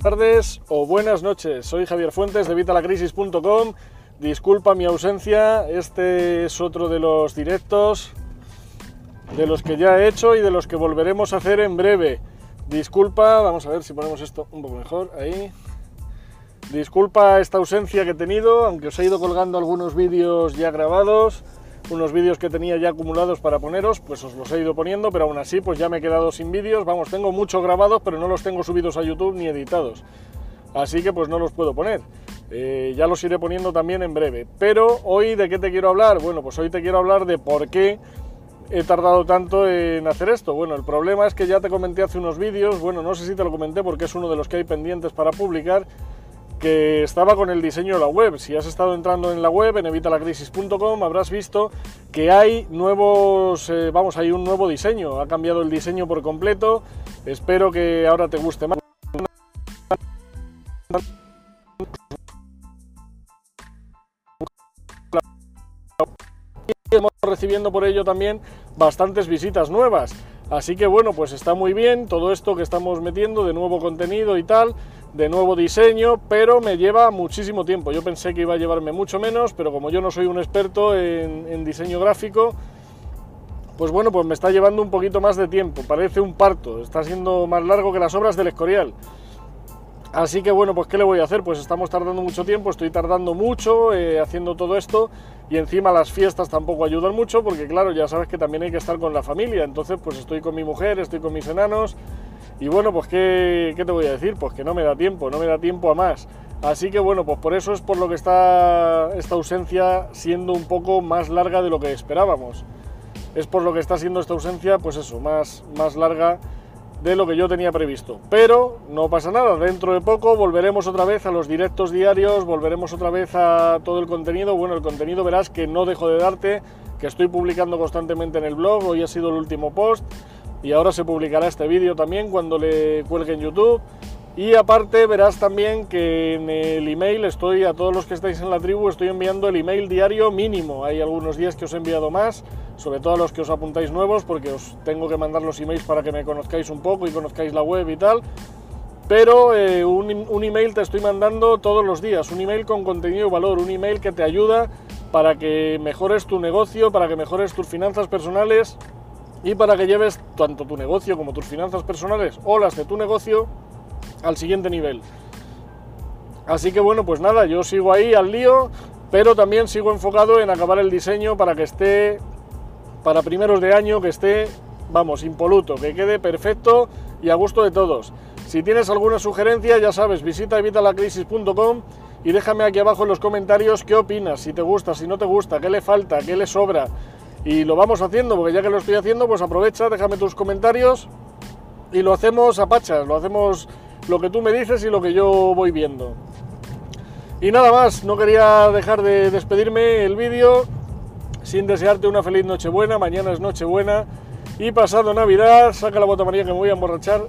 tardes o buenas noches. Soy Javier Fuentes de Vitalacrisis.com. Disculpa mi ausencia, este es otro de los directos de los que ya he hecho y de los que volveremos a hacer en breve. Disculpa, vamos a ver si ponemos esto un poco mejor, ahí. Disculpa esta ausencia que he tenido, aunque os he ido colgando algunos vídeos ya grabados, unos vídeos que tenía ya acumulados para poneros, pues os los he ido poniendo, pero aún así pues ya me he quedado sin vídeos, vamos, tengo muchos grabados, pero no los tengo subidos a YouTube ni editados, así que pues no los puedo poner. Eh, ya los iré poniendo también en breve. Pero hoy, ¿de qué te quiero hablar? Bueno, pues hoy te quiero hablar de por qué he tardado tanto en hacer esto. Bueno, el problema es que ya te comenté hace unos vídeos, bueno, no sé si te lo comenté porque es uno de los que hay pendientes para publicar, que estaba con el diseño de la web. Si has estado entrando en la web, en evitalacrisis.com, habrás visto que hay nuevos, eh, vamos, hay un nuevo diseño. Ha cambiado el diseño por completo. Espero que ahora te guste más. Estamos recibiendo por ello también bastantes visitas nuevas. Así que bueno, pues está muy bien todo esto que estamos metiendo de nuevo contenido y tal, de nuevo diseño, pero me lleva muchísimo tiempo. Yo pensé que iba a llevarme mucho menos, pero como yo no soy un experto en, diseño gráfico, pues bueno, pues me está llevando un poquito más de tiempo. Parece un parto, está siendo más largo que las obras del Escorial. Así que bueno, pues ¿qué le voy a hacer? Pues estamos tardando mucho tiempo, estoy tardando mucho eh, haciendo todo esto y encima las fiestas tampoco ayudan mucho porque claro, ya sabes que también hay que estar con la familia, entonces pues estoy con mi mujer, estoy con mis enanos y bueno, pues ¿qué, te voy a decir? Pues que no me da tiempo, no me da tiempo a más. Así que bueno, pues por eso es por lo que está esta ausencia siendo un poco más larga de lo que esperábamos. Es por lo que está siendo esta ausencia, pues eso, más, más larga de lo que yo tenía previsto. Pero no pasa nada, dentro de poco volveremos otra vez a los directos diarios, volveremos otra vez a todo el contenido. Bueno, el contenido verás que no dejo de darte, que estoy publicando constantemente en el blog, hoy ha sido el último post y ahora se publicará este vídeo también cuando le cuelgue en YouTube. Y aparte verás también que en el email estoy, a todos los que estáis en la tribu, estoy enviando el email diario mínimo. Hay algunos días que os he enviado más, sobre todo a los que os apuntáis nuevos, porque os tengo que mandar los emails para que me conozcáis un poco y conozcáis la web y tal. Pero eh, un, un, email te estoy mandando todos los días, un email con contenido y valor, un email que te ayuda para que mejores tu negocio, para que mejores tus finanzas personales y para que lleves tanto tu negocio como tus finanzas personales o las de tu negocio al siguiente nivel. Así que bueno, pues nada, yo sigo ahí al lío, pero también sigo enfocado en acabar el diseño para que esté, para primeros de año, que esté, vamos, impoluto, que quede perfecto y a gusto de todos. Si tienes alguna sugerencia, ya sabes, visita evitalacrisis.com y déjame aquí abajo en los comentarios qué opinas, si te gusta, si no te gusta, qué le falta, qué le sobra. Y lo vamos haciendo, porque ya que lo estoy haciendo, pues aprovecha, déjame tus comentarios. Y lo hacemos a pachas, lo hacemos lo que tú me dices y lo que yo voy viendo. Y nada más, no quería dejar de despedirme el vídeo sin desearte una feliz Nochebuena, mañana es Nochebuena y pasado Navidad, saca la bota María que me voy a emborrachar,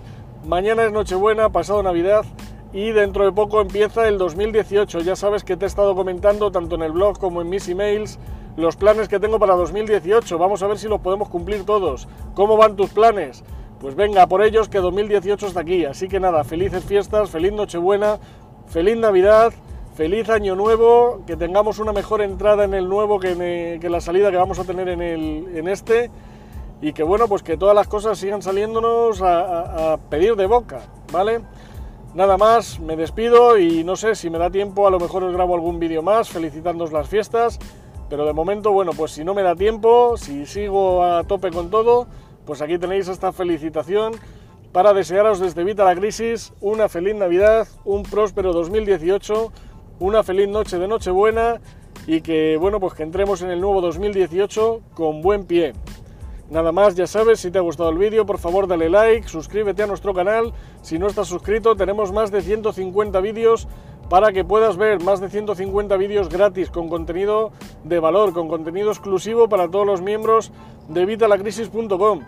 mañana es Nochebuena, pasado Navidad y dentro de poco empieza el 2018, ya sabes que te he estado comentando tanto en el blog como en mis emails los planes que tengo para 2018, vamos a ver si los podemos cumplir todos, ¿cómo van tus planes? Pues venga, por ellos que 2018 está aquí. Así que nada, felices fiestas, feliz Nochebuena, feliz Navidad, feliz Año Nuevo, que tengamos una mejor entrada en el nuevo que, que la salida que vamos a tener en, el, en este. Y que bueno, pues que todas las cosas sigan saliéndonos a pedir de boca, ¿vale? Nada más, me despido y no sé si me da tiempo, a lo mejor os grabo algún vídeo más felicitándoos las fiestas, pero de momento, bueno, pues si no me da tiempo, si sigo a tope con todo, pues aquí tenéis esta felicitación para desearos desde Vita la Crisis una feliz Navidad, un próspero 2018, una feliz noche de Nochebuena y que, bueno, pues que entremos en el nuevo 2018 con buen pie. Nada más, ya sabes, si te ha gustado el vídeo, por favor dale like, suscríbete a nuestro canal. Si no estás suscrito, tenemos más de 150 vídeos para que puedas ver más de 150 vídeos gratis con contenido de valor, con contenido exclusivo para todos los miembros de Vitalacrisis.com.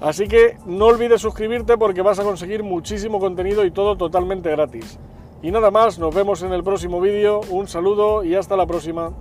Así que no olvides suscribirte porque vas a conseguir muchísimo contenido y todo totalmente gratis. Y nada más, nos vemos en el próximo vídeo, un saludo y hasta la próxima.